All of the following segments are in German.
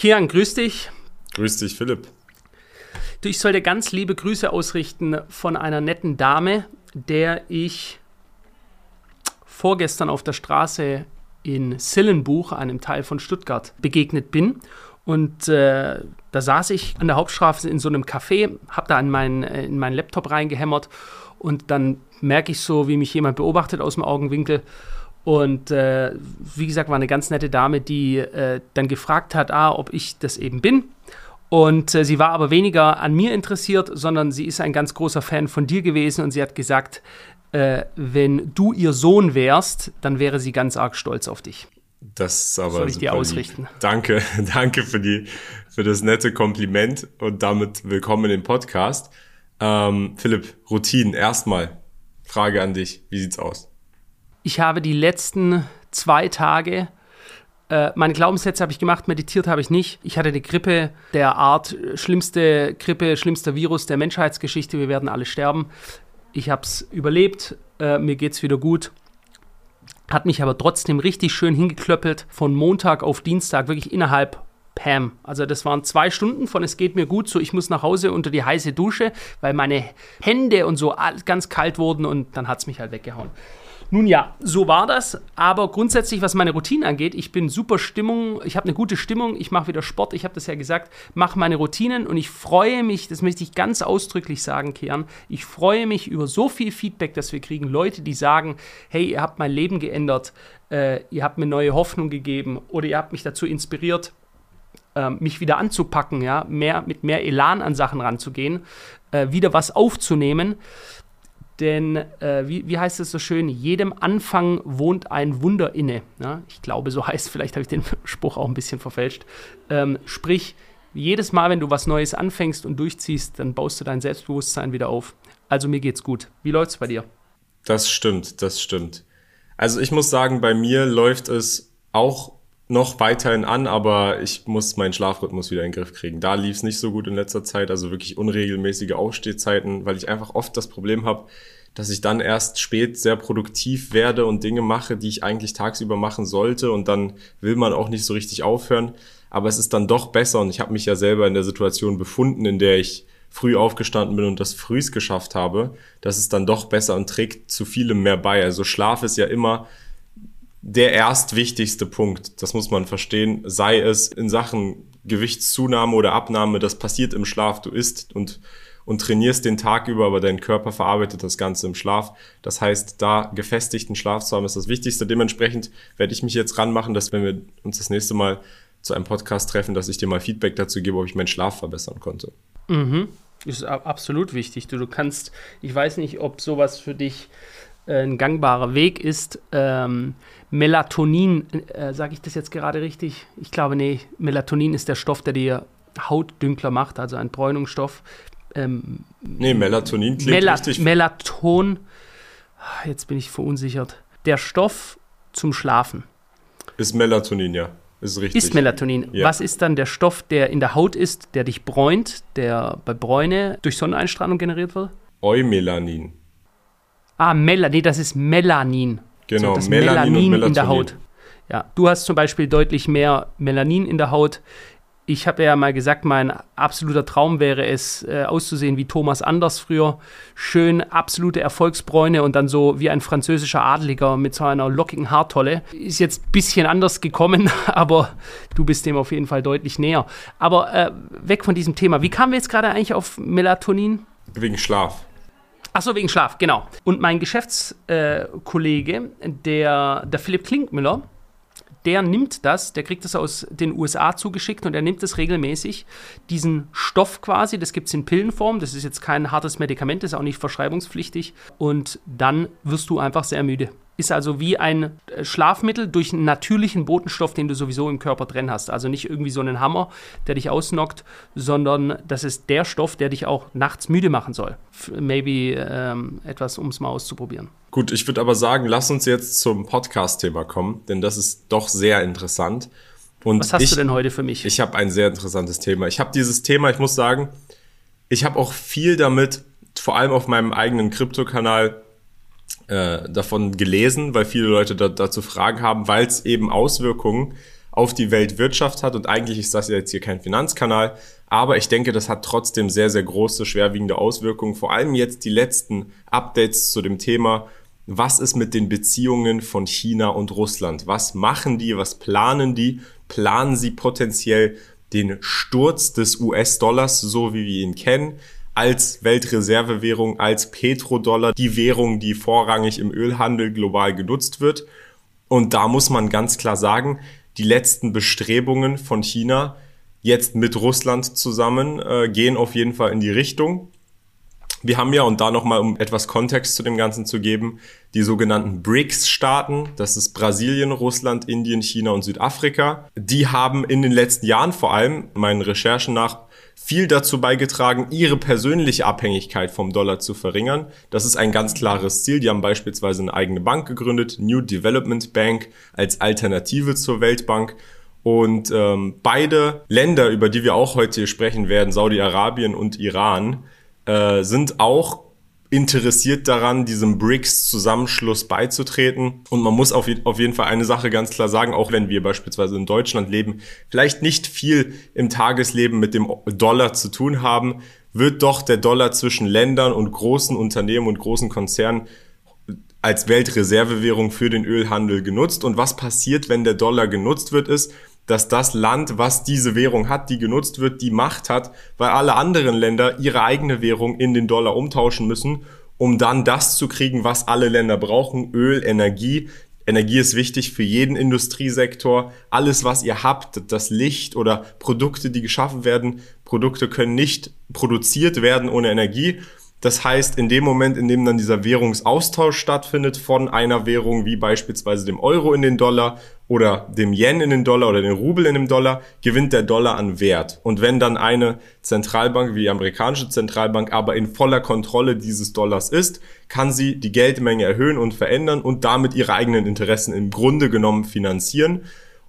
Kian, grüß dich. Grüß dich, Philipp. Du, ich soll dir ganz liebe Grüße ausrichten von einer netten Dame, der ich vorgestern auf der Straße in Sillenbuch, einem Teil von Stuttgart, begegnet bin. Und äh, da saß ich an der Hauptstraße in so einem Café, habe da in, mein, äh, in meinen Laptop reingehämmert und dann merke ich so, wie mich jemand beobachtet aus dem Augenwinkel. Und äh, wie gesagt, war eine ganz nette Dame, die äh, dann gefragt hat, ah, ob ich das eben bin. Und äh, sie war aber weniger an mir interessiert, sondern sie ist ein ganz großer Fan von dir gewesen und sie hat gesagt, äh, wenn du ihr Sohn wärst, dann wäre sie ganz arg stolz auf dich. Das ist aber Soll ich dir ausrichten? Lieb. Danke, danke für, die, für das nette Kompliment und damit willkommen den Podcast. Ähm, Philipp, Routinen, erstmal Frage an dich, wie sieht's aus? Ich habe die letzten zwei Tage äh, meine Glaubenssätze habe ich gemacht, meditiert habe ich nicht. Ich hatte eine Grippe der Art, schlimmste Grippe, schlimmster Virus der Menschheitsgeschichte. Wir werden alle sterben. Ich habe es überlebt, äh, mir es wieder gut. Hat mich aber trotzdem richtig schön hingeklöppelt von Montag auf Dienstag, wirklich innerhalb Pam. Also das waren zwei Stunden von es geht mir gut, so ich muss nach Hause unter die heiße Dusche, weil meine Hände und so ganz kalt wurden und dann hat es mich halt weggehauen. Nun ja, so war das. Aber grundsätzlich, was meine Routine angeht, ich bin super Stimmung, ich habe eine gute Stimmung, ich mache wieder Sport, ich habe das ja gesagt, mache meine Routinen und ich freue mich, das möchte ich ganz ausdrücklich sagen, Kian, ich freue mich über so viel Feedback, das wir kriegen. Leute, die sagen, hey, ihr habt mein Leben geändert, äh, ihr habt mir neue Hoffnung gegeben oder ihr habt mich dazu inspiriert, äh, mich wieder anzupacken, ja, mehr, mit mehr Elan an Sachen ranzugehen, äh, wieder was aufzunehmen. Denn, äh, wie, wie heißt es so schön, jedem Anfang wohnt ein Wunder inne. Ja? Ich glaube, so heißt vielleicht habe ich den Spruch auch ein bisschen verfälscht. Ähm, sprich, jedes Mal, wenn du was Neues anfängst und durchziehst, dann baust du dein Selbstbewusstsein wieder auf. Also mir geht's gut. Wie läuft's bei dir? Das stimmt, das stimmt. Also ich muss sagen, bei mir läuft es auch noch weiterhin an, aber ich muss meinen Schlafrhythmus wieder in den Griff kriegen. Da lief es nicht so gut in letzter Zeit, also wirklich unregelmäßige Aufstehzeiten, weil ich einfach oft das Problem habe, dass ich dann erst spät sehr produktiv werde und Dinge mache, die ich eigentlich tagsüber machen sollte und dann will man auch nicht so richtig aufhören. Aber es ist dann doch besser und ich habe mich ja selber in der Situation befunden, in der ich früh aufgestanden bin und das frühs geschafft habe, dass es dann doch besser und trägt zu vielem mehr bei. Also Schlaf ist ja immer der erstwichtigste Punkt. Das muss man verstehen. Sei es in Sachen Gewichtszunahme oder Abnahme, das passiert im Schlaf. Du isst und, und trainierst den Tag über, aber dein Körper verarbeitet das Ganze im Schlaf. Das heißt, da gefestigten Schlaf zu haben, ist das Wichtigste. Dementsprechend werde ich mich jetzt ranmachen, dass wenn wir uns das nächste Mal zu einem Podcast treffen, dass ich dir mal Feedback dazu gebe, ob ich meinen Schlaf verbessern konnte. Mhm. Ist absolut wichtig. Du, du kannst, ich weiß nicht, ob sowas für dich äh, ein gangbarer Weg ist. Ähm, Melatonin, äh, sage ich das jetzt gerade richtig? Ich glaube, nee, Melatonin ist der Stoff, der dir Haut dünkler macht, also ein Bräunungsstoff. Ähm, nee, Melatonin klingt Mela richtig. Melaton, jetzt bin ich verunsichert. Der Stoff zum Schlafen. Ist Melatonin, ja. Ist richtig. Ist Melatonin. Ja. Was ist dann der Stoff, der in der Haut ist, der dich bräunt, der bei Bräune durch Sonneneinstrahlung generiert wird? Eumelanin. Ah, Melanin, nee, das ist Melanin. Genau, so, das Melanin, Melanin in der Haut. Ja, du hast zum Beispiel deutlich mehr Melanin in der Haut. Ich habe ja mal gesagt, mein absoluter Traum wäre es, äh, auszusehen wie Thomas Anders früher. Schön, absolute Erfolgsbräune und dann so wie ein französischer Adeliger mit so einer lockigen Haartolle. Ist jetzt ein bisschen anders gekommen, aber du bist dem auf jeden Fall deutlich näher. Aber äh, weg von diesem Thema. Wie kamen wir jetzt gerade eigentlich auf Melatonin? Wegen Schlaf. Achso, wegen Schlaf, genau. Und mein Geschäftskollege, der, der Philipp Klinkmüller, der nimmt das, der kriegt das aus den USA zugeschickt und er nimmt das regelmäßig, diesen Stoff quasi, das gibt es in Pillenform, das ist jetzt kein hartes Medikament, das ist auch nicht verschreibungspflichtig und dann wirst du einfach sehr müde ist also wie ein äh, Schlafmittel durch einen natürlichen Botenstoff, den du sowieso im Körper drin hast. Also nicht irgendwie so einen Hammer, der dich ausnockt, sondern das ist der Stoff, der dich auch nachts müde machen soll. Maybe ähm, etwas, um es mal auszuprobieren. Gut, ich würde aber sagen, lass uns jetzt zum Podcast-Thema kommen, denn das ist doch sehr interessant. Und Was hast ich, du denn heute für mich? Ich habe ein sehr interessantes Thema. Ich habe dieses Thema, ich muss sagen, ich habe auch viel damit, vor allem auf meinem eigenen Krypto-Kanal, äh, davon gelesen, weil viele Leute da, dazu Fragen haben, weil es eben Auswirkungen auf die Weltwirtschaft hat. Und eigentlich ist das jetzt hier kein Finanzkanal, aber ich denke, das hat trotzdem sehr, sehr große, schwerwiegende Auswirkungen. Vor allem jetzt die letzten Updates zu dem Thema, was ist mit den Beziehungen von China und Russland? Was machen die? Was planen die? Planen sie potenziell den Sturz des US-Dollars, so wie wir ihn kennen? Als Weltreservewährung, als Petrodollar, die Währung, die vorrangig im Ölhandel global genutzt wird. Und da muss man ganz klar sagen, die letzten Bestrebungen von China jetzt mit Russland zusammen äh, gehen auf jeden Fall in die Richtung. Wir haben ja, und da nochmal, um etwas Kontext zu dem Ganzen zu geben, die sogenannten BRICS-Staaten, das ist Brasilien, Russland, Indien, China und Südafrika. Die haben in den letzten Jahren vor allem, meinen Recherchen nach, viel dazu beigetragen, ihre persönliche Abhängigkeit vom Dollar zu verringern. Das ist ein ganz klares Ziel. Die haben beispielsweise eine eigene Bank gegründet, New Development Bank, als Alternative zur Weltbank. Und ähm, beide Länder, über die wir auch heute sprechen werden, Saudi-Arabien und Iran, äh, sind auch interessiert daran, diesem BRICS-Zusammenschluss beizutreten. Und man muss auf, auf jeden Fall eine Sache ganz klar sagen, auch wenn wir beispielsweise in Deutschland leben, vielleicht nicht viel im Tagesleben mit dem Dollar zu tun haben, wird doch der Dollar zwischen Ländern und großen Unternehmen und großen Konzernen als Weltreservewährung für den Ölhandel genutzt. Und was passiert, wenn der Dollar genutzt wird, ist, dass das Land, was diese Währung hat, die genutzt wird, die Macht hat, weil alle anderen Länder ihre eigene Währung in den Dollar umtauschen müssen, um dann das zu kriegen, was alle Länder brauchen, Öl, Energie. Energie ist wichtig für jeden Industriesektor. Alles, was ihr habt, das Licht oder Produkte, die geschaffen werden, Produkte können nicht produziert werden ohne Energie. Das heißt, in dem Moment, in dem dann dieser Währungsaustausch stattfindet von einer Währung wie beispielsweise dem Euro in den Dollar oder dem Yen in den Dollar oder den Rubel in den Dollar, gewinnt der Dollar an Wert. Und wenn dann eine Zentralbank wie die amerikanische Zentralbank aber in voller Kontrolle dieses Dollars ist, kann sie die Geldmenge erhöhen und verändern und damit ihre eigenen Interessen im Grunde genommen finanzieren.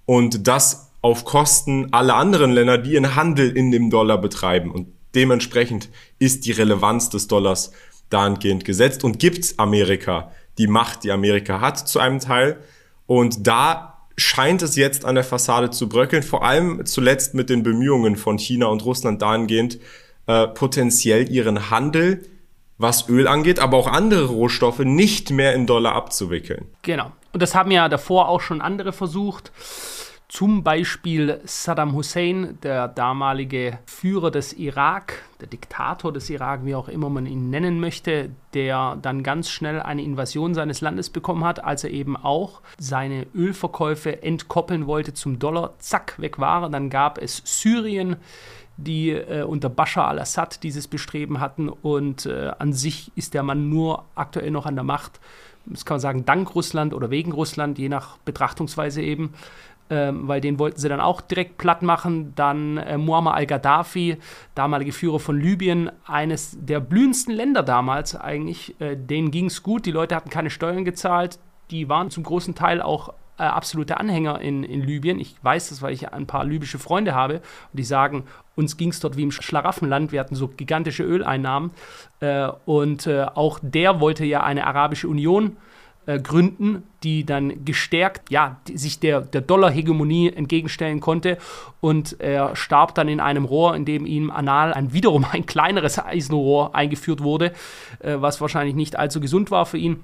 Und das auf Kosten aller anderen Länder, die ihren Handel in dem Dollar betreiben. Und Dementsprechend ist die Relevanz des Dollars dahingehend gesetzt und gibt Amerika die Macht, die Amerika hat, zu einem Teil. Und da scheint es jetzt an der Fassade zu bröckeln, vor allem zuletzt mit den Bemühungen von China und Russland dahingehend, äh, potenziell ihren Handel, was Öl angeht, aber auch andere Rohstoffe, nicht mehr in Dollar abzuwickeln. Genau. Und das haben ja davor auch schon andere versucht. Zum Beispiel Saddam Hussein, der damalige Führer des Irak, der Diktator des Irak, wie auch immer man ihn nennen möchte, der dann ganz schnell eine Invasion seines Landes bekommen hat, als er eben auch seine Ölverkäufe entkoppeln wollte zum Dollar, zack, weg war. Dann gab es Syrien, die äh, unter Bashar al-Assad dieses Bestreben hatten und äh, an sich ist der Mann nur aktuell noch an der Macht. Das kann man sagen, dank Russland oder wegen Russland, je nach Betrachtungsweise eben ähm, weil den wollten sie dann auch direkt platt machen. Dann äh, Muammar al-Gaddafi, damalige Führer von Libyen, eines der blühendsten Länder damals eigentlich. Äh, denen ging es gut, die Leute hatten keine Steuern gezahlt, die waren zum großen Teil auch äh, absolute Anhänger in, in Libyen. Ich weiß das, weil ich ein paar libysche Freunde habe und die sagen, uns ging es dort wie im Schlaraffenland, wir hatten so gigantische Öleinnahmen. Äh, und äh, auch der wollte ja eine arabische Union äh, gründen, die dann gestärkt, ja, sich der, der Dollar-Hegemonie entgegenstellen konnte. Und er starb dann in einem Rohr, in dem ihm anal ein wiederum ein kleineres Eisenrohr eingeführt wurde, äh, was wahrscheinlich nicht allzu gesund war für ihn.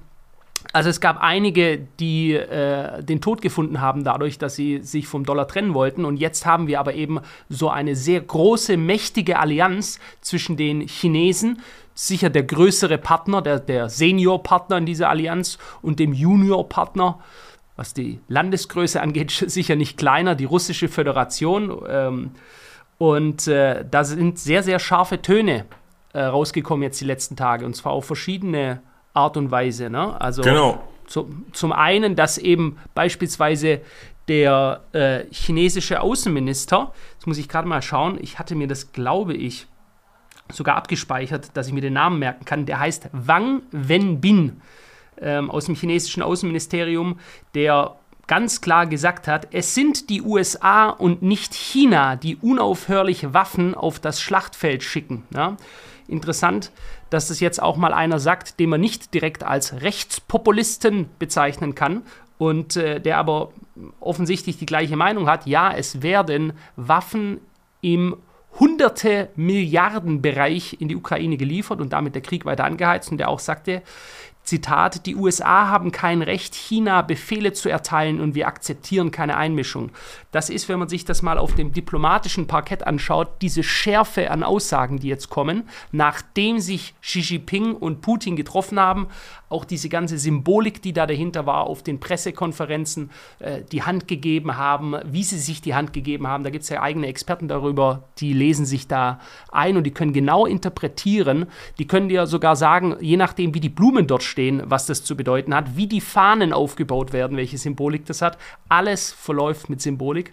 Also es gab einige, die äh, den Tod gefunden haben dadurch, dass sie sich vom Dollar trennen wollten. Und jetzt haben wir aber eben so eine sehr große, mächtige Allianz zwischen den Chinesen, sicher der größere Partner, der, der Senior-Partner in dieser Allianz und dem Junior-Partner, was die Landesgröße angeht, sicher nicht kleiner, die russische Föderation. Ähm, und äh, da sind sehr, sehr scharfe Töne äh, rausgekommen jetzt die letzten Tage und zwar auf verschiedene Art und Weise. Ne? Also genau. zu, zum einen, dass eben beispielsweise der äh, chinesische Außenminister, jetzt muss ich gerade mal schauen, ich hatte mir das, glaube ich, sogar abgespeichert, dass ich mir den Namen merken kann. Der heißt Wang Wenbin ähm, aus dem chinesischen Außenministerium, der ganz klar gesagt hat, es sind die USA und nicht China, die unaufhörlich Waffen auf das Schlachtfeld schicken. Ja? Interessant, dass das jetzt auch mal einer sagt, den man nicht direkt als Rechtspopulisten bezeichnen kann und äh, der aber offensichtlich die gleiche Meinung hat. Ja, es werden Waffen im hunderte Milliarden Bereich in die Ukraine geliefert und damit der Krieg weiter angeheizt. Und der auch sagte, Zitat, die USA haben kein Recht, China Befehle zu erteilen und wir akzeptieren keine Einmischung. Das ist, wenn man sich das mal auf dem diplomatischen Parkett anschaut, diese Schärfe an Aussagen, die jetzt kommen, nachdem sich Xi Jinping und Putin getroffen haben, auch diese ganze Symbolik, die da dahinter war, auf den Pressekonferenzen äh, die Hand gegeben haben, wie sie sich die Hand gegeben haben. Da gibt es ja eigene Experten darüber, die lesen sich da ein und die können genau interpretieren. Die können dir sogar sagen, je nachdem, wie die Blumen dort stehen, was das zu bedeuten hat, wie die Fahnen aufgebaut werden, welche Symbolik das hat. Alles verläuft mit Symbolik.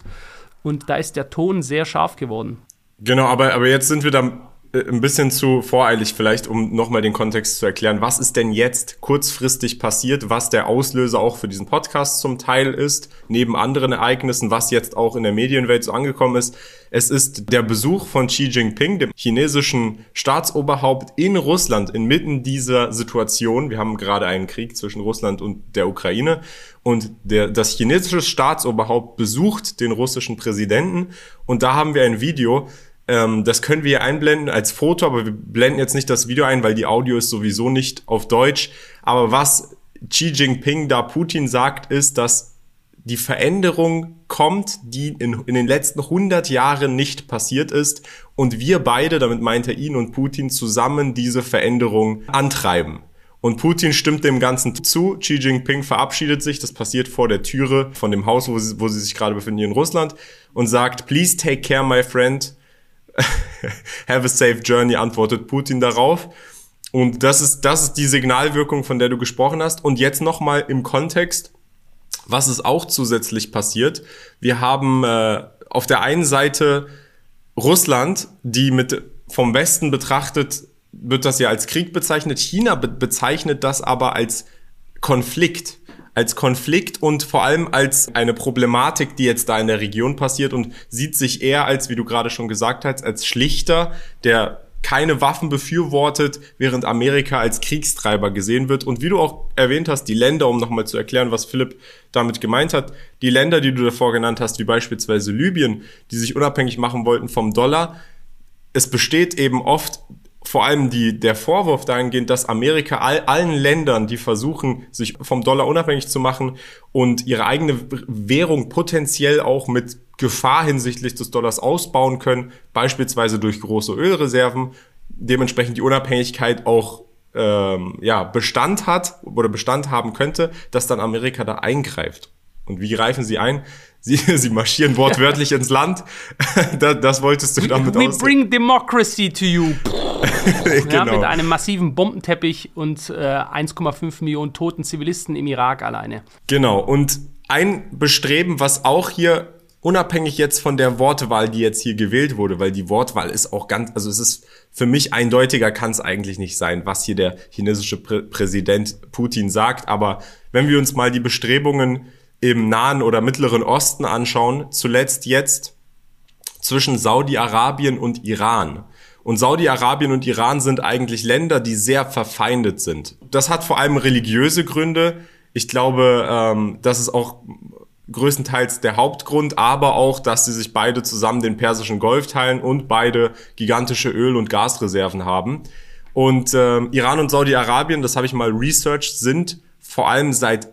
Und da ist der Ton sehr scharf geworden. Genau, aber, aber jetzt sind wir da ein bisschen zu voreilig vielleicht, um nochmal den Kontext zu erklären. Was ist denn jetzt kurzfristig passiert, was der Auslöser auch für diesen Podcast zum Teil ist, neben anderen Ereignissen, was jetzt auch in der Medienwelt so angekommen ist. Es ist der Besuch von Xi Jinping, dem chinesischen Staatsoberhaupt in Russland, inmitten dieser Situation. Wir haben gerade einen Krieg zwischen Russland und der Ukraine. Und der, das chinesische Staatsoberhaupt besucht den russischen Präsidenten. Und da haben wir ein Video, ähm, das können wir einblenden als Foto, aber wir blenden jetzt nicht das Video ein, weil die Audio ist sowieso nicht auf Deutsch. Aber was Xi Jinping da Putin sagt, ist, dass die Veränderung kommt, die in, in den letzten 100 Jahren nicht passiert ist und wir beide, damit meint er ihn und Putin, zusammen diese Veränderung antreiben. Und Putin stimmt dem Ganzen zu. Xi Jinping verabschiedet sich. Das passiert vor der Türe von dem Haus, wo sie, wo sie sich gerade befinden, in Russland. Und sagt, please take care, my friend. Have a safe journey, antwortet Putin darauf. Und das ist, das ist die Signalwirkung, von der du gesprochen hast. Und jetzt nochmal im Kontext, was ist auch zusätzlich passiert. Wir haben äh, auf der einen Seite Russland, die mit vom Westen betrachtet, wird das ja als Krieg bezeichnet. China be bezeichnet das aber als Konflikt als Konflikt und vor allem als eine Problematik, die jetzt da in der Region passiert und sieht sich eher als, wie du gerade schon gesagt hast, als Schlichter, der keine Waffen befürwortet, während Amerika als Kriegstreiber gesehen wird. Und wie du auch erwähnt hast, die Länder, um nochmal zu erklären, was Philipp damit gemeint hat, die Länder, die du davor genannt hast, wie beispielsweise Libyen, die sich unabhängig machen wollten vom Dollar, es besteht eben oft vor allem die, der Vorwurf dahingehend, dass Amerika all, allen Ländern, die versuchen, sich vom Dollar unabhängig zu machen und ihre eigene Währung potenziell auch mit Gefahr hinsichtlich des Dollars ausbauen können, beispielsweise durch große Ölreserven, dementsprechend die Unabhängigkeit auch ähm, ja, Bestand hat oder Bestand haben könnte, dass dann Amerika da eingreift. Und wie greifen sie ein? Sie, sie marschieren wortwörtlich ins Land. das, das wolltest du damit We, we bring democracy to you. genau. ja, mit einem massiven Bombenteppich und äh, 1,5 Millionen toten Zivilisten im Irak alleine. Genau. Und ein Bestreben, was auch hier unabhängig jetzt von der Wortwahl, die jetzt hier gewählt wurde, weil die Wortwahl ist auch ganz, also es ist für mich eindeutiger kann es eigentlich nicht sein, was hier der chinesische Prä Präsident Putin sagt. Aber wenn wir uns mal die Bestrebungen im Nahen oder Mittleren Osten anschauen, zuletzt jetzt zwischen Saudi-Arabien und Iran. Und Saudi-Arabien und Iran sind eigentlich Länder, die sehr verfeindet sind. Das hat vor allem religiöse Gründe. Ich glaube, ähm, das ist auch größtenteils der Hauptgrund, aber auch, dass sie sich beide zusammen den Persischen Golf teilen und beide gigantische Öl- und Gasreserven haben. Und äh, Iran und Saudi-Arabien, das habe ich mal researched, sind vor allem seit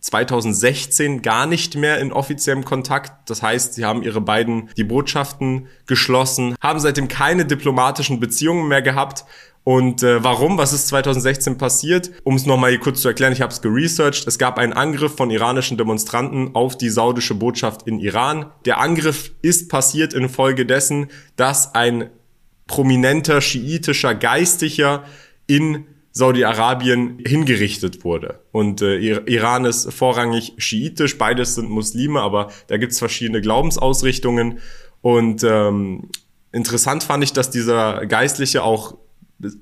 2016 gar nicht mehr in offiziellem Kontakt. Das heißt, sie haben ihre beiden die Botschaften geschlossen, haben seitdem keine diplomatischen Beziehungen mehr gehabt. Und äh, warum? Was ist 2016 passiert? Um es nochmal hier kurz zu erklären, ich habe es geresearched. Es gab einen Angriff von iranischen Demonstranten auf die saudische Botschaft in Iran. Der Angriff ist passiert infolgedessen, dass ein prominenter schiitischer Geistlicher in Saudi-Arabien hingerichtet wurde. Und äh, Iran ist vorrangig schiitisch, beides sind Muslime, aber da gibt's verschiedene Glaubensausrichtungen. Und ähm, interessant fand ich, dass dieser Geistliche auch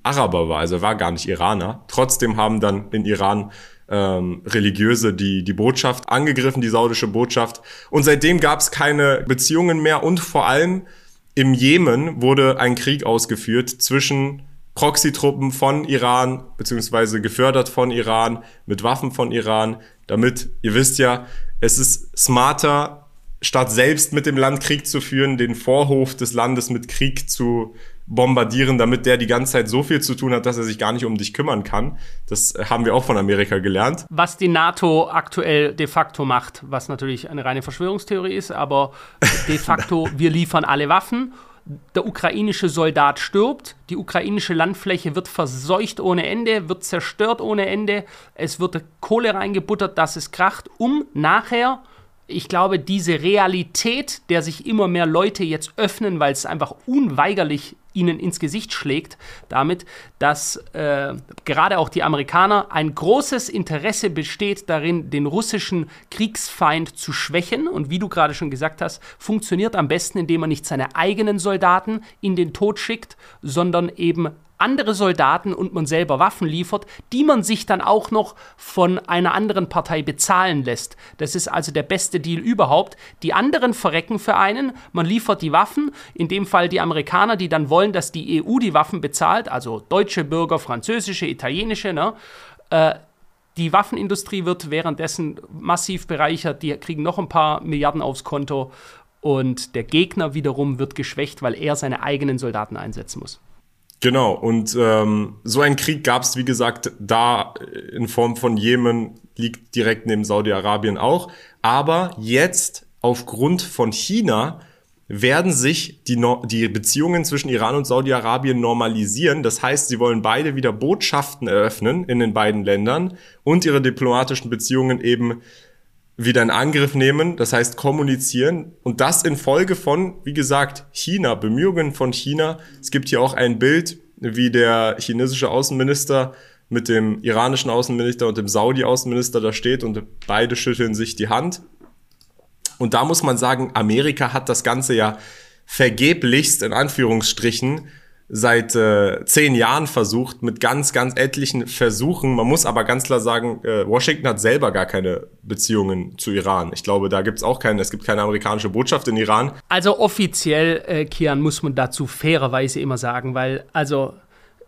Araber war, also er war gar nicht Iraner. Trotzdem haben dann in Iran ähm, Religiöse die, die Botschaft angegriffen, die saudische Botschaft. Und seitdem gab's keine Beziehungen mehr und vor allem im Jemen wurde ein Krieg ausgeführt zwischen Proxy-Truppen von Iran, beziehungsweise gefördert von Iran, mit Waffen von Iran, damit, ihr wisst ja, es ist smarter, statt selbst mit dem Land Krieg zu führen, den Vorhof des Landes mit Krieg zu bombardieren, damit der die ganze Zeit so viel zu tun hat, dass er sich gar nicht um dich kümmern kann. Das haben wir auch von Amerika gelernt. Was die NATO aktuell de facto macht, was natürlich eine reine Verschwörungstheorie ist, aber de facto, wir liefern alle Waffen. Der ukrainische Soldat stirbt, die ukrainische Landfläche wird verseucht ohne Ende, wird zerstört ohne Ende, es wird Kohle reingebuttert, dass es kracht, um nachher ich glaube, diese Realität, der sich immer mehr Leute jetzt öffnen, weil es einfach unweigerlich ihnen ins Gesicht schlägt, damit, dass äh, gerade auch die Amerikaner ein großes Interesse besteht darin, den russischen Kriegsfeind zu schwächen. Und wie du gerade schon gesagt hast, funktioniert am besten, indem man nicht seine eigenen Soldaten in den Tod schickt, sondern eben andere Soldaten und man selber Waffen liefert, die man sich dann auch noch von einer anderen Partei bezahlen lässt. Das ist also der beste Deal überhaupt. Die anderen verrecken für einen, man liefert die Waffen, in dem Fall die Amerikaner, die dann wollen, dass die EU die Waffen bezahlt, also deutsche Bürger, französische, italienische, ne? Äh, die Waffenindustrie wird währenddessen massiv bereichert, die kriegen noch ein paar Milliarden aufs Konto und der Gegner wiederum wird geschwächt, weil er seine eigenen Soldaten einsetzen muss. Genau, und ähm, so ein Krieg gab es, wie gesagt, da in Form von Jemen, liegt direkt neben Saudi-Arabien auch. Aber jetzt, aufgrund von China, werden sich die, no die Beziehungen zwischen Iran und Saudi-Arabien normalisieren. Das heißt, sie wollen beide wieder Botschaften eröffnen in den beiden Ländern und ihre diplomatischen Beziehungen eben wieder in Angriff nehmen, das heißt kommunizieren und das in Folge von, wie gesagt, China, Bemühungen von China. Es gibt hier auch ein Bild, wie der chinesische Außenminister mit dem iranischen Außenminister und dem Saudi-Außenminister da steht und beide schütteln sich die Hand. Und da muss man sagen, Amerika hat das Ganze ja vergeblichst in Anführungsstrichen seit äh, zehn Jahren versucht, mit ganz, ganz etlichen Versuchen. Man muss aber ganz klar sagen, äh, Washington hat selber gar keine Beziehungen zu Iran. Ich glaube, da gibt es auch keine, es gibt keine amerikanische Botschaft in Iran. Also offiziell, äh, Kian, muss man dazu fairerweise immer sagen, weil also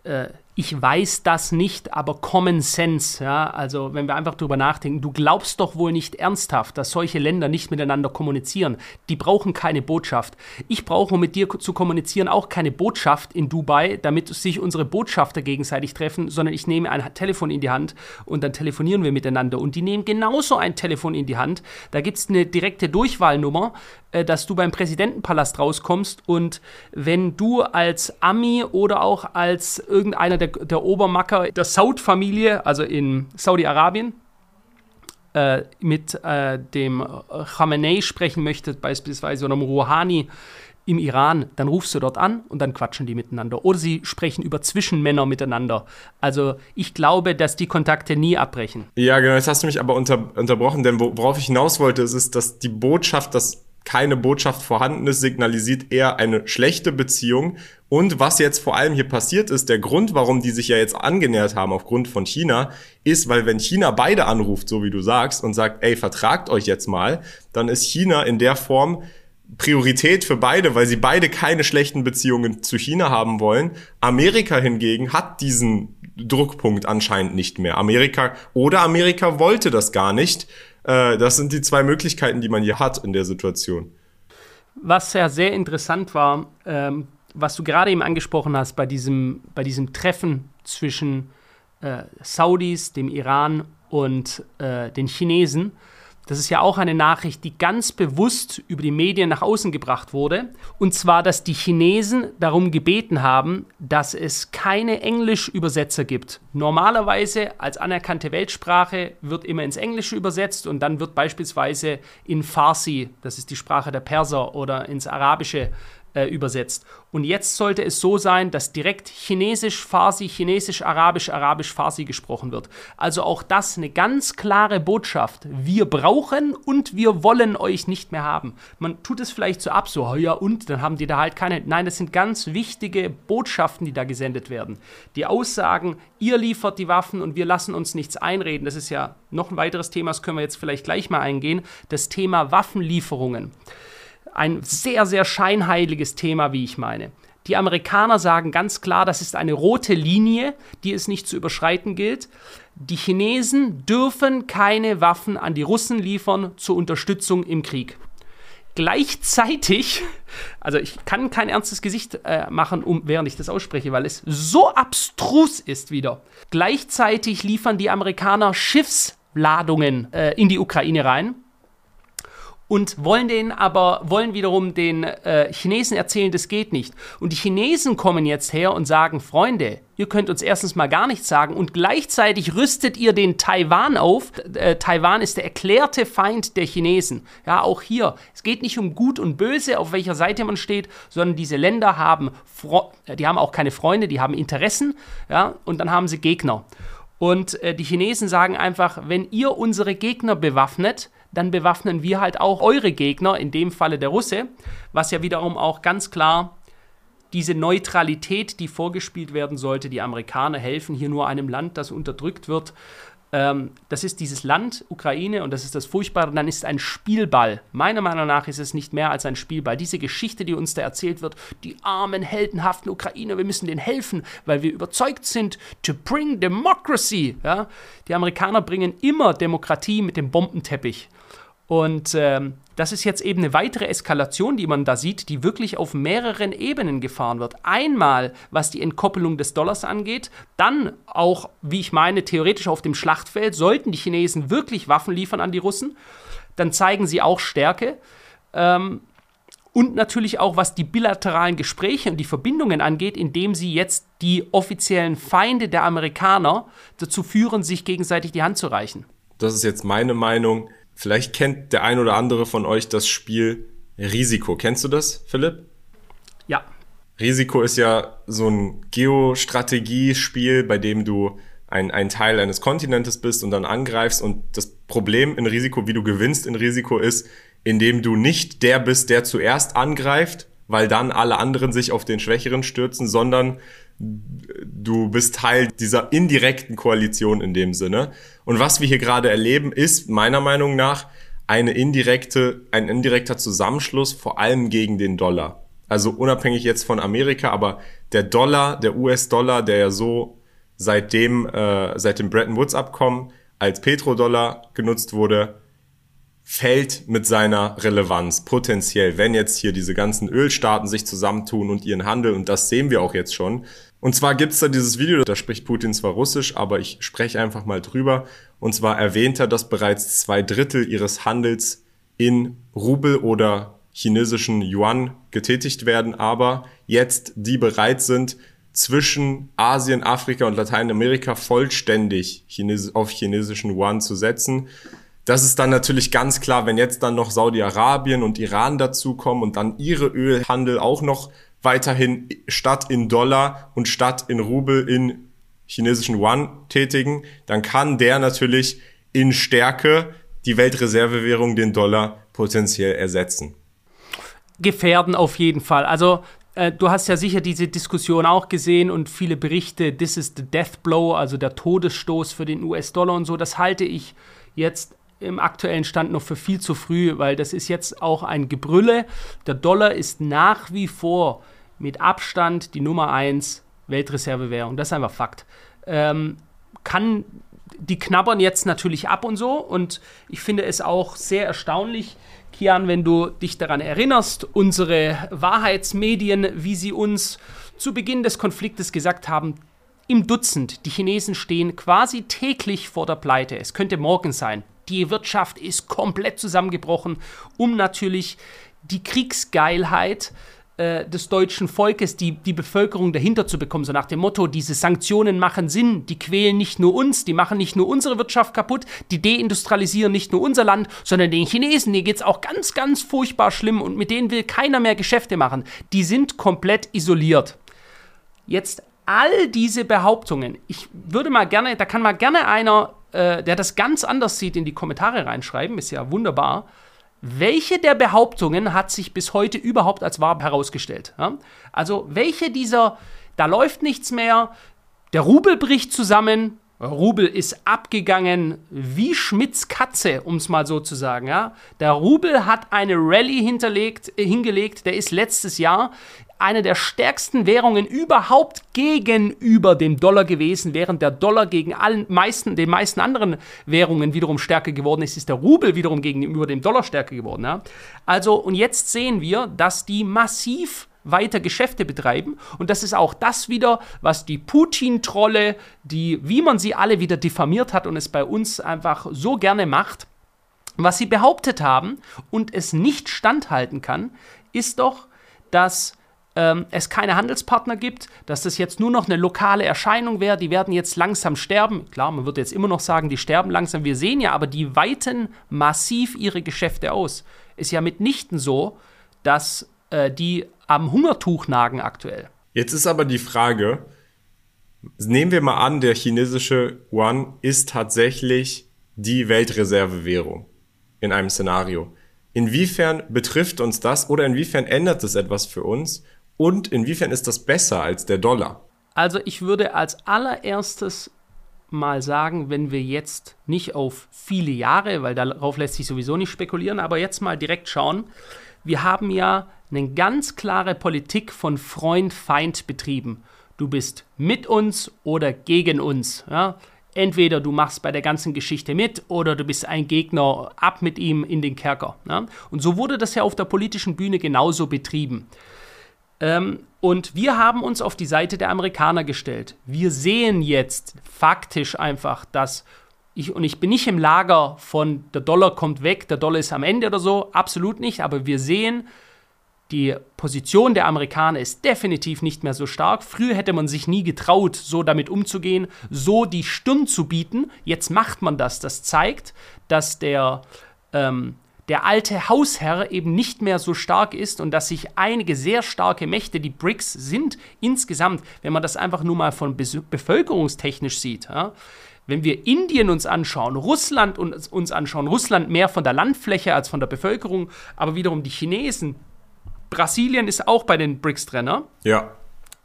äh, ich weiß das nicht, aber Common Sense, ja, also wenn wir einfach drüber nachdenken, du glaubst doch wohl nicht ernsthaft, dass solche Länder nicht miteinander kommunizieren. Die brauchen keine Botschaft. Ich brauche, um mit dir zu kommunizieren, auch keine Botschaft in Dubai, damit sich unsere Botschafter gegenseitig treffen, sondern ich nehme ein Telefon in die Hand und dann telefonieren wir miteinander. Und die nehmen genauso ein Telefon in die Hand. Da gibt es eine direkte Durchwahlnummer, dass du beim Präsidentenpalast rauskommst und wenn du als Ami oder auch als irgendeiner der, der Obermacker der Saud-Familie, also in Saudi-Arabien, äh, mit äh, dem Khamenei sprechen möchtest, beispielsweise, oder Rouhani im Iran, dann rufst du dort an und dann quatschen die miteinander. Oder sie sprechen über Zwischenmänner miteinander. Also ich glaube, dass die Kontakte nie abbrechen. Ja, genau, jetzt hast du mich aber unter, unterbrochen, denn worauf ich hinaus wollte, ist, ist, dass die Botschaft, dass keine Botschaft vorhanden ist, signalisiert eher eine schlechte Beziehung. Und was jetzt vor allem hier passiert ist, der Grund, warum die sich ja jetzt angenähert haben aufgrund von China, ist, weil wenn China beide anruft, so wie du sagst, und sagt, ey, vertragt euch jetzt mal, dann ist China in der Form Priorität für beide, weil sie beide keine schlechten Beziehungen zu China haben wollen. Amerika hingegen hat diesen Druckpunkt anscheinend nicht mehr. Amerika oder Amerika wollte das gar nicht äh, das sind die zwei Möglichkeiten, die man hier hat in der Situation. Was ja sehr interessant war, ähm, was du gerade eben angesprochen hast bei diesem, bei diesem Treffen zwischen äh, Saudis, dem Iran und äh, den Chinesen, das ist ja auch eine Nachricht, die ganz bewusst über die Medien nach außen gebracht wurde. Und zwar, dass die Chinesen darum gebeten haben, dass es keine Englischübersetzer gibt. Normalerweise als anerkannte Weltsprache wird immer ins Englische übersetzt und dann wird beispielsweise in Farsi, das ist die Sprache der Perser, oder ins Arabische äh, übersetzt. Und jetzt sollte es so sein, dass direkt Chinesisch, Farsi, Chinesisch, Arabisch, Arabisch, Farsi gesprochen wird. Also auch das eine ganz klare Botschaft. Wir brauchen und wir wollen euch nicht mehr haben. Man tut es vielleicht so ab, so, ja und, dann haben die da halt keine. Nein, das sind ganz wichtige Botschaften, die da gesendet werden. Die Aussagen, ihr liefert die Waffen und wir lassen uns nichts einreden, das ist ja noch ein weiteres Thema, das können wir jetzt vielleicht gleich mal eingehen. Das Thema Waffenlieferungen ein sehr, sehr scheinheiliges Thema, wie ich meine. Die Amerikaner sagen ganz klar, das ist eine rote Linie, die es nicht zu überschreiten gilt. Die Chinesen dürfen keine Waffen an die Russen liefern zur Unterstützung im Krieg. Gleichzeitig, also ich kann kein ernstes Gesicht äh, machen, um, während ich das ausspreche, weil es so abstrus ist wieder. Gleichzeitig liefern die Amerikaner Schiffsladungen äh, in die Ukraine rein und wollen den aber, wollen wiederum den äh, Chinesen erzählen, das geht nicht. Und die Chinesen kommen jetzt her und sagen, Freunde, ihr könnt uns erstens mal gar nichts sagen und gleichzeitig rüstet ihr den Taiwan auf. Äh, Taiwan ist der erklärte Feind der Chinesen. Ja, auch hier. Es geht nicht um Gut und Böse, auf welcher Seite man steht, sondern diese Länder haben, Fro die haben auch keine Freunde, die haben Interessen, ja, und dann haben sie Gegner. Und äh, die Chinesen sagen einfach, wenn ihr unsere Gegner bewaffnet, dann bewaffnen wir halt auch eure Gegner, in dem Falle der Russe, was ja wiederum auch ganz klar diese Neutralität, die vorgespielt werden sollte, die Amerikaner helfen hier nur einem Land, das unterdrückt wird. Ähm, das ist dieses Land, Ukraine, und das ist das Furchtbare, dann ist ein Spielball. Meiner Meinung nach ist es nicht mehr als ein Spielball. Diese Geschichte, die uns da erzählt wird, die armen, heldenhaften Ukrainer, wir müssen denen helfen, weil wir überzeugt sind, to bring democracy. Ja? Die Amerikaner bringen immer Demokratie mit dem Bombenteppich. Und ähm, das ist jetzt eben eine weitere Eskalation, die man da sieht, die wirklich auf mehreren Ebenen gefahren wird. Einmal, was die Entkoppelung des Dollars angeht, dann auch, wie ich meine, theoretisch auf dem Schlachtfeld, sollten die Chinesen wirklich Waffen liefern an die Russen, dann zeigen sie auch Stärke. Ähm, und natürlich auch, was die bilateralen Gespräche und die Verbindungen angeht, indem sie jetzt die offiziellen Feinde der Amerikaner dazu führen, sich gegenseitig die Hand zu reichen. Das ist jetzt meine Meinung Vielleicht kennt der ein oder andere von euch das Spiel Risiko. Kennst du das, Philipp? Ja. Risiko ist ja so ein Geostrategiespiel, bei dem du ein, ein Teil eines Kontinentes bist und dann angreifst. Und das Problem in Risiko, wie du gewinnst in Risiko, ist, indem du nicht der bist, der zuerst angreift, weil dann alle anderen sich auf den Schwächeren stürzen, sondern du bist Teil dieser indirekten Koalition in dem Sinne. Und was wir hier gerade erleben, ist meiner Meinung nach eine indirekte, ein indirekter Zusammenschluss, vor allem gegen den Dollar. Also unabhängig jetzt von Amerika, aber der Dollar, der US-Dollar, der ja so seitdem, äh, seit dem Bretton Woods-Abkommen als Petrodollar genutzt wurde, fällt mit seiner Relevanz potenziell, wenn jetzt hier diese ganzen Ölstaaten sich zusammentun und ihren Handel, und das sehen wir auch jetzt schon, und zwar gibt's da dieses Video, da spricht Putin zwar Russisch, aber ich spreche einfach mal drüber. Und zwar erwähnt er, dass bereits zwei Drittel ihres Handels in Rubel oder chinesischen Yuan getätigt werden, aber jetzt die bereit sind, zwischen Asien, Afrika und Lateinamerika vollständig Chines auf chinesischen Yuan zu setzen. Das ist dann natürlich ganz klar, wenn jetzt dann noch Saudi-Arabien und Iran dazukommen und dann ihre Ölhandel auch noch weiterhin statt in Dollar und statt in Rubel in chinesischen Yuan tätigen, dann kann der natürlich in Stärke die Weltreservewährung den Dollar potenziell ersetzen. Gefährden auf jeden Fall. Also äh, du hast ja sicher diese Diskussion auch gesehen und viele Berichte, this is the death blow, also der Todesstoß für den US-Dollar und so. Das halte ich jetzt im aktuellen Stand noch für viel zu früh, weil das ist jetzt auch ein Gebrülle. Der Dollar ist nach wie vor mit Abstand die Nummer 1 Weltreservewährung. Das ist einfach Fakt. Ähm, kann die knabbern jetzt natürlich ab und so und ich finde es auch sehr erstaunlich, Kian, wenn du dich daran erinnerst, unsere Wahrheitsmedien, wie sie uns zu Beginn des Konfliktes gesagt haben, im Dutzend. Die Chinesen stehen quasi täglich vor der Pleite. Es könnte morgen sein. Die Wirtschaft ist komplett zusammengebrochen, um natürlich die Kriegsgeilheit äh, des deutschen Volkes, die, die Bevölkerung dahinter zu bekommen, so nach dem Motto, diese Sanktionen machen Sinn, die quälen nicht nur uns, die machen nicht nur unsere Wirtschaft kaputt, die deindustrialisieren nicht nur unser Land, sondern den Chinesen, denen geht es auch ganz, ganz furchtbar schlimm und mit denen will keiner mehr Geschäfte machen. Die sind komplett isoliert. Jetzt all diese Behauptungen, ich würde mal gerne, da kann mal gerne einer äh, der das ganz anders sieht, in die Kommentare reinschreiben. Ist ja wunderbar. Welche der Behauptungen hat sich bis heute überhaupt als wahr herausgestellt? Ja? Also, welche dieser, da läuft nichts mehr, der Rubel bricht zusammen, Rubel ist abgegangen wie Schmidts Katze, um es mal so zu sagen. Ja? Der Rubel hat eine Rallye hinterlegt, äh, hingelegt, der ist letztes Jahr eine der stärksten Währungen überhaupt gegenüber dem Dollar gewesen, während der Dollar gegen allen meisten, den meisten anderen Währungen wiederum stärker geworden ist, ist der Rubel wiederum gegenüber dem Dollar stärker geworden. Ja? Also, und jetzt sehen wir, dass die massiv weiter Geschäfte betreiben. Und das ist auch das wieder, was die Putin-Trolle, die, wie man sie alle wieder diffamiert hat und es bei uns einfach so gerne macht, was sie behauptet haben und es nicht standhalten kann, ist doch, dass ähm, es keine Handelspartner gibt, dass das jetzt nur noch eine lokale Erscheinung wäre, die werden jetzt langsam sterben. Klar, man würde jetzt immer noch sagen, die sterben langsam. Wir sehen ja aber, die weiten massiv ihre Geschäfte aus. Ist ja mitnichten so, dass äh, die am Hungertuch nagen aktuell. Jetzt ist aber die Frage, nehmen wir mal an, der chinesische Yuan ist tatsächlich die Weltreservewährung in einem Szenario. Inwiefern betrifft uns das oder inwiefern ändert es etwas für uns und inwiefern ist das besser als der Dollar? Also ich würde als allererstes mal sagen, wenn wir jetzt nicht auf viele Jahre, weil darauf lässt sich sowieso nicht spekulieren, aber jetzt mal direkt schauen. Wir haben ja eine ganz klare Politik von Freund-Feind betrieben. Du bist mit uns oder gegen uns. Ja? Entweder du machst bei der ganzen Geschichte mit oder du bist ein Gegner, ab mit ihm in den Kerker. Ja? Und so wurde das ja auf der politischen Bühne genauso betrieben. Ähm, und wir haben uns auf die Seite der Amerikaner gestellt. Wir sehen jetzt faktisch einfach, dass ich, und ich bin nicht im Lager von der Dollar kommt weg, der Dollar ist am Ende oder so, absolut nicht, aber wir sehen, die Position der Amerikaner ist definitiv nicht mehr so stark. Früher hätte man sich nie getraut, so damit umzugehen, so die Stirn zu bieten. Jetzt macht man das. Das zeigt, dass der, ähm, der alte Hausherr eben nicht mehr so stark ist und dass sich einige sehr starke Mächte, die BRICS sind, insgesamt, wenn man das einfach nur mal von bevölkerungstechnisch sieht, ja, wenn wir Indien uns anschauen, Russland uns anschauen, Russland mehr von der Landfläche als von der Bevölkerung, aber wiederum die Chinesen, Brasilien ist auch bei den BRICS drin, ne? Ja.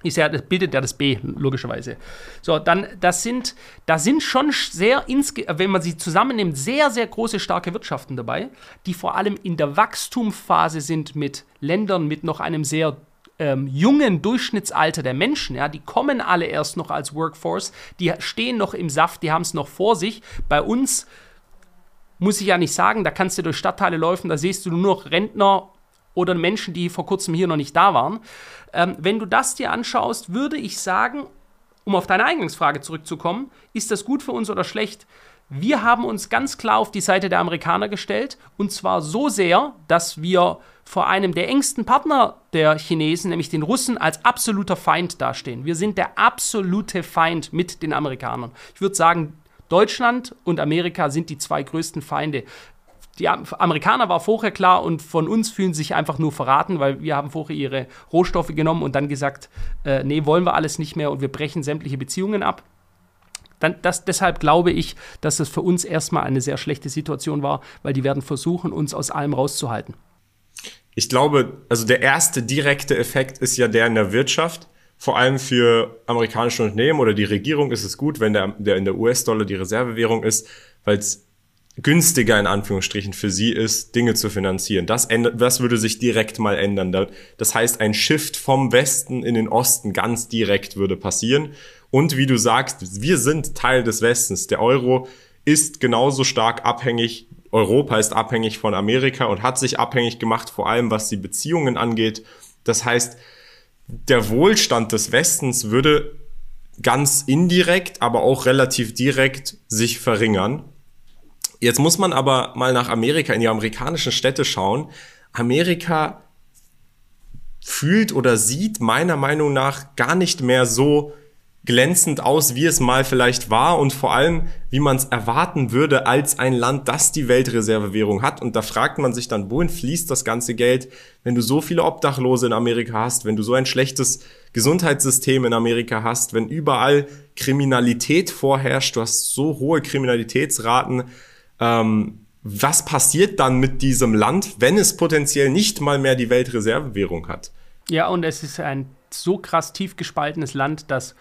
Ist ja, das bildet ja das B, logischerweise. So, dann, das sind, da sind schon sehr, wenn man sie zusammennimmt, sehr, sehr große, starke Wirtschaften dabei, die vor allem in der Wachstumsphase sind mit Ländern mit noch einem sehr ähm, jungen Durchschnittsalter der Menschen, ja, die kommen alle erst noch als Workforce, die stehen noch im Saft, die haben es noch vor sich. Bei uns muss ich ja nicht sagen, da kannst du durch Stadtteile laufen, da siehst du nur noch Rentner oder Menschen, die vor kurzem hier noch nicht da waren. Ähm, wenn du das dir anschaust, würde ich sagen, um auf deine Eingangsfrage zurückzukommen, ist das gut für uns oder schlecht? Wir haben uns ganz klar auf die Seite der Amerikaner gestellt und zwar so sehr, dass wir vor einem der engsten Partner der Chinesen, nämlich den Russen, als absoluter Feind dastehen. Wir sind der absolute Feind mit den Amerikanern. Ich würde sagen, Deutschland und Amerika sind die zwei größten Feinde die Amerikaner war vorher klar und von uns fühlen sich einfach nur verraten, weil wir haben vorher ihre Rohstoffe genommen und dann gesagt, äh, nee, wollen wir alles nicht mehr und wir brechen sämtliche Beziehungen ab. Dann, das, deshalb glaube ich, dass es für uns erstmal eine sehr schlechte Situation war, weil die werden versuchen, uns aus allem rauszuhalten. Ich glaube, also der erste direkte Effekt ist ja der in der Wirtschaft. Vor allem für amerikanische Unternehmen oder die Regierung ist es gut, wenn der, der in der US-Dollar die Reservewährung ist, weil es günstiger in Anführungsstrichen für sie ist, Dinge zu finanzieren. Das, ändert, das würde sich direkt mal ändern. Das heißt, ein Shift vom Westen in den Osten ganz direkt würde passieren. Und wie du sagst, wir sind Teil des Westens. Der Euro ist genauso stark abhängig, Europa ist abhängig von Amerika und hat sich abhängig gemacht, vor allem was die Beziehungen angeht. Das heißt, der Wohlstand des Westens würde ganz indirekt, aber auch relativ direkt sich verringern. Jetzt muss man aber mal nach Amerika, in die amerikanischen Städte schauen. Amerika fühlt oder sieht meiner Meinung nach gar nicht mehr so glänzend aus, wie es mal vielleicht war und vor allem, wie man es erwarten würde als ein Land, das die Weltreservewährung hat. Und da fragt man sich dann, wohin fließt das ganze Geld, wenn du so viele Obdachlose in Amerika hast, wenn du so ein schlechtes Gesundheitssystem in Amerika hast, wenn überall Kriminalität vorherrscht, du hast so hohe Kriminalitätsraten, ähm, was passiert dann mit diesem Land, wenn es potenziell nicht mal mehr die Weltreservewährung hat? Ja, und es ist ein so krass tief gespaltenes Land, dass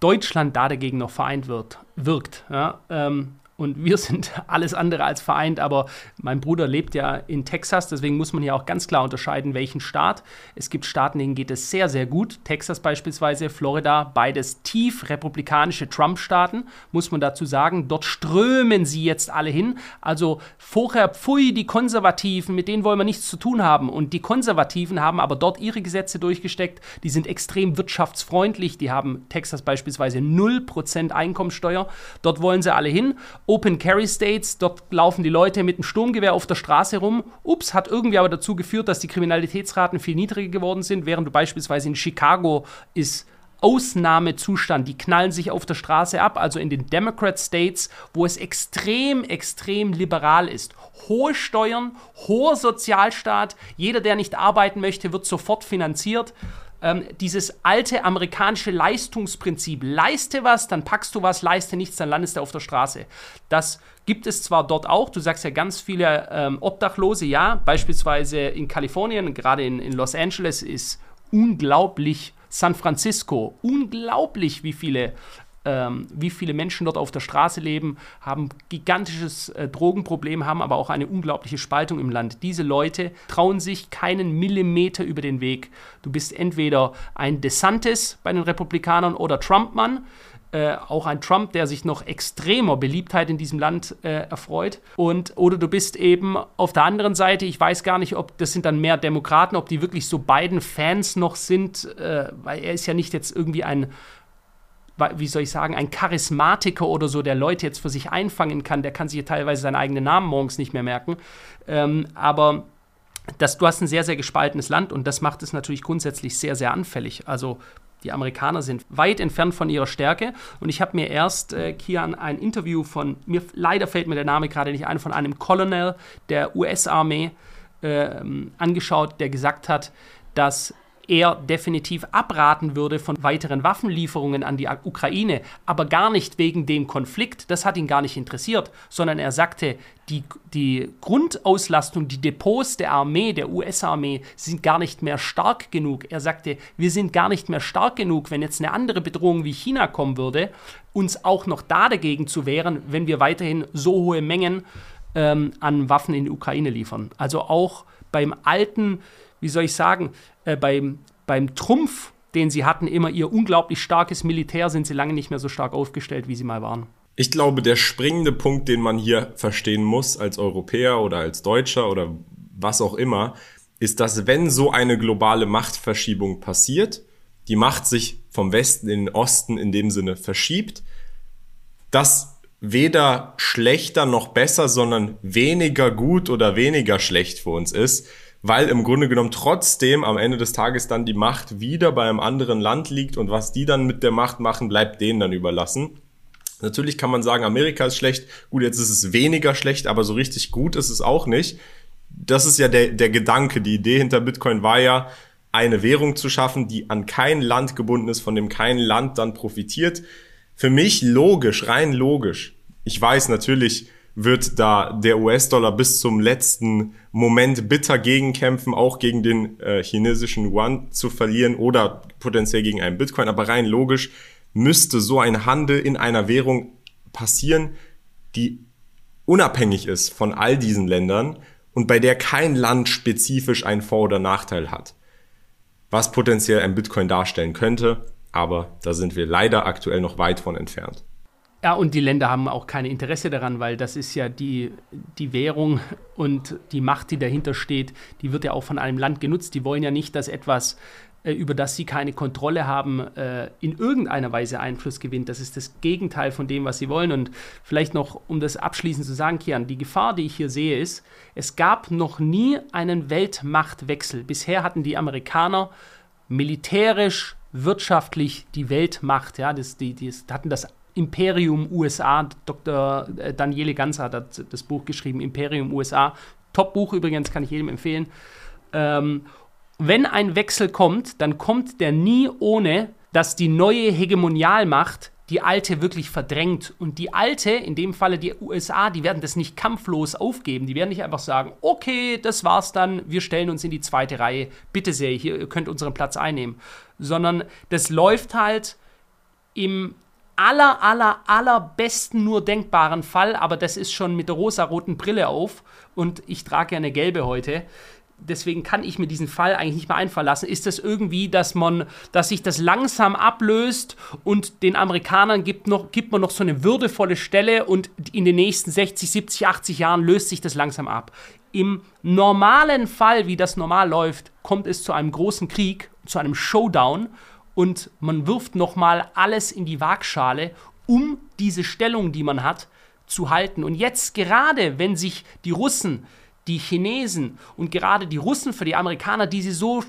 Deutschland da dagegen noch vereint wird, wirkt. Ja? Ähm, und wir sind alles andere als vereint, aber mein Bruder lebt ja in Texas, deswegen muss man hier auch ganz klar unterscheiden, welchen Staat. Es gibt Staaten, denen geht es sehr, sehr gut. Texas beispielsweise, Florida, beides tief republikanische Trump-Staaten, muss man dazu sagen. Dort strömen sie jetzt alle hin. Also vorher, pfui, die Konservativen, mit denen wollen wir nichts zu tun haben. Und die Konservativen haben aber dort ihre Gesetze durchgesteckt. Die sind extrem wirtschaftsfreundlich. Die haben Texas beispielsweise 0% Einkommensteuer. Dort wollen sie alle hin. Open Carry States, dort laufen die Leute mit einem Sturmgewehr auf der Straße rum. Ups, hat irgendwie aber dazu geführt, dass die Kriminalitätsraten viel niedriger geworden sind, während du beispielsweise in Chicago ist Ausnahmezustand. Die knallen sich auf der Straße ab, also in den Democrat States, wo es extrem, extrem liberal ist. Hohe Steuern, hoher Sozialstaat, jeder, der nicht arbeiten möchte, wird sofort finanziert ähm, dieses alte amerikanische Leistungsprinzip. Leiste was, dann packst du was, leiste nichts, dann landest du auf der Straße. Das gibt es zwar dort auch, du sagst ja ganz viele ähm, Obdachlose, ja, beispielsweise in Kalifornien, gerade in, in Los Angeles ist unglaublich, San Francisco, unglaublich, wie viele ähm, wie viele Menschen dort auf der Straße leben, haben gigantisches äh, Drogenproblem, haben aber auch eine unglaubliche Spaltung im Land. Diese Leute trauen sich keinen Millimeter über den Weg. Du bist entweder ein DeSantis bei den Republikanern oder Trump-Mann. Äh, auch ein Trump, der sich noch extremer Beliebtheit in diesem Land äh, erfreut. Und, oder du bist eben auf der anderen Seite, ich weiß gar nicht, ob das sind dann mehr Demokraten, ob die wirklich so beiden Fans noch sind, äh, weil er ist ja nicht jetzt irgendwie ein wie soll ich sagen, ein Charismatiker oder so, der Leute jetzt für sich einfangen kann, der kann sich teilweise seinen eigenen Namen morgens nicht mehr merken. Ähm, aber das, du hast ein sehr, sehr gespaltenes Land und das macht es natürlich grundsätzlich sehr, sehr anfällig. Also die Amerikaner sind weit entfernt von ihrer Stärke. Und ich habe mir erst, äh, Kian, ein Interview von, mir leider fällt mir der Name gerade nicht ein, von einem Colonel der US-Armee äh, angeschaut, der gesagt hat, dass er definitiv abraten würde von weiteren Waffenlieferungen an die Ukraine, aber gar nicht wegen dem Konflikt, das hat ihn gar nicht interessiert, sondern er sagte, die, die Grundauslastung, die Depots der Armee, der US-Armee, sind gar nicht mehr stark genug. Er sagte, wir sind gar nicht mehr stark genug, wenn jetzt eine andere Bedrohung wie China kommen würde, uns auch noch da dagegen zu wehren, wenn wir weiterhin so hohe Mengen ähm, an Waffen in die Ukraine liefern. Also auch beim alten wie soll ich sagen, äh, beim, beim Trumpf, den sie hatten, immer ihr unglaublich starkes Militär, sind sie lange nicht mehr so stark aufgestellt, wie sie mal waren. Ich glaube, der springende Punkt, den man hier verstehen muss als Europäer oder als Deutscher oder was auch immer, ist, dass wenn so eine globale Machtverschiebung passiert, die Macht sich vom Westen in den Osten in dem Sinne verschiebt, dass weder schlechter noch besser, sondern weniger gut oder weniger schlecht für uns ist, weil im Grunde genommen trotzdem am Ende des Tages dann die Macht wieder bei einem anderen Land liegt und was die dann mit der Macht machen, bleibt denen dann überlassen. Natürlich kann man sagen, Amerika ist schlecht. Gut, jetzt ist es weniger schlecht, aber so richtig gut ist es auch nicht. Das ist ja der, der Gedanke. Die Idee hinter Bitcoin war ja, eine Währung zu schaffen, die an kein Land gebunden ist, von dem kein Land dann profitiert. Für mich logisch, rein logisch. Ich weiß natürlich, wird da der US-Dollar bis zum letzten Moment bitter gegenkämpfen, auch gegen den äh, chinesischen Yuan zu verlieren oder potenziell gegen einen Bitcoin. Aber rein logisch müsste so ein Handel in einer Währung passieren, die unabhängig ist von all diesen Ländern und bei der kein Land spezifisch einen Vor- oder Nachteil hat. Was potenziell ein Bitcoin darstellen könnte, aber da sind wir leider aktuell noch weit von entfernt. Ja, und die Länder haben auch kein Interesse daran, weil das ist ja die, die Währung und die Macht, die dahinter steht, die wird ja auch von einem Land genutzt. Die wollen ja nicht, dass etwas, äh, über das sie keine Kontrolle haben, äh, in irgendeiner Weise Einfluss gewinnt. Das ist das Gegenteil von dem, was sie wollen. Und vielleicht noch, um das abschließend zu sagen, Kian, die Gefahr, die ich hier sehe, ist, es gab noch nie einen Weltmachtwechsel. Bisher hatten die Amerikaner militärisch, wirtschaftlich die Weltmacht, ja, das, die, die hatten das Imperium USA. Dr. Äh, Daniele Ganser hat das Buch geschrieben, Imperium USA. Top-Buch übrigens, kann ich jedem empfehlen. Ähm, wenn ein Wechsel kommt, dann kommt der nie ohne, dass die neue Hegemonialmacht die alte wirklich verdrängt. Und die alte, in dem Falle die USA, die werden das nicht kampflos aufgeben. Die werden nicht einfach sagen, okay, das war's dann, wir stellen uns in die zweite Reihe. Bitte sehr, hier, ihr könnt unseren Platz einnehmen. Sondern das läuft halt Im aller, aller, allerbesten nur denkbaren Fall, aber das ist schon mit der rosa-roten Brille auf und ich trage ja eine gelbe heute. Deswegen kann ich mir diesen Fall eigentlich nicht mehr einfallen lassen. Ist das irgendwie, dass man, dass sich das langsam ablöst und den Amerikanern gibt, noch, gibt man noch so eine würdevolle Stelle und in den nächsten 60, 70, 80 Jahren löst sich das langsam ab. Im normalen Fall, wie das normal läuft, kommt es zu einem großen Krieg, zu einem Showdown und man wirft nochmal alles in die Waagschale, um diese Stellung, die man hat, zu halten. Und jetzt gerade, wenn sich die Russen, die Chinesen und gerade die Russen für die Amerikaner, die sie so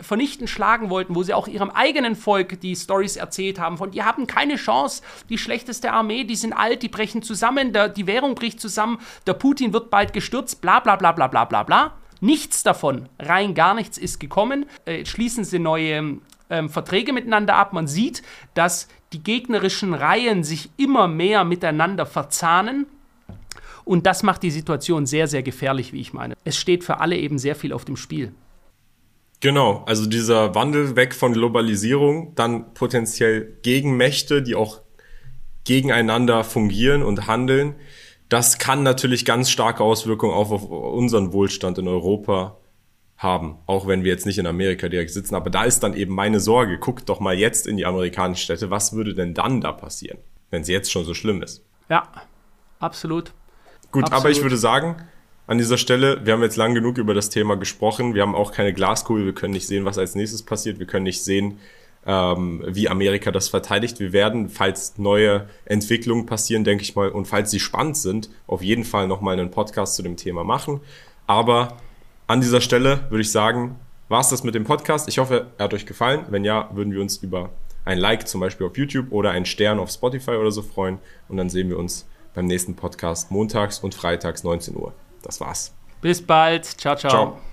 vernichtend schlagen wollten, wo sie auch ihrem eigenen Volk die Stories erzählt haben, von die haben keine Chance, die schlechteste Armee, die sind alt, die brechen zusammen, der, die Währung bricht zusammen, der Putin wird bald gestürzt, bla bla bla bla bla bla bla. Nichts davon, rein gar nichts ist gekommen. Äh, schließen sie neue ähm, Verträge miteinander ab. Man sieht, dass die gegnerischen Reihen sich immer mehr miteinander verzahnen. Und das macht die Situation sehr, sehr gefährlich, wie ich meine. Es steht für alle eben sehr viel auf dem Spiel. Genau, also dieser Wandel weg von Globalisierung, dann potenziell Gegenmächte, die auch gegeneinander fungieren und handeln, das kann natürlich ganz starke Auswirkungen auch auf unseren Wohlstand in Europa haben, auch wenn wir jetzt nicht in Amerika direkt sitzen. Aber da ist dann eben meine Sorge, guckt doch mal jetzt in die amerikanischen Städte, was würde denn dann da passieren, wenn es jetzt schon so schlimm ist? Ja, absolut. Gut, absolut. aber ich würde sagen, an dieser Stelle, wir haben jetzt lang genug über das Thema gesprochen. Wir haben auch keine Glaskugel, wir können nicht sehen, was als nächstes passiert. Wir können nicht sehen, ähm, wie Amerika das verteidigt. Wir werden, falls neue Entwicklungen passieren, denke ich mal, und falls sie spannend sind, auf jeden Fall nochmal einen Podcast zu dem Thema machen. Aber an dieser Stelle würde ich sagen, war es das mit dem Podcast. Ich hoffe, er hat euch gefallen. Wenn ja, würden wir uns über ein Like zum Beispiel auf YouTube oder einen Stern auf Spotify oder so freuen. Und dann sehen wir uns beim nächsten Podcast montags und freitags 19 Uhr. Das war's. Bis bald. Ciao, ciao. ciao.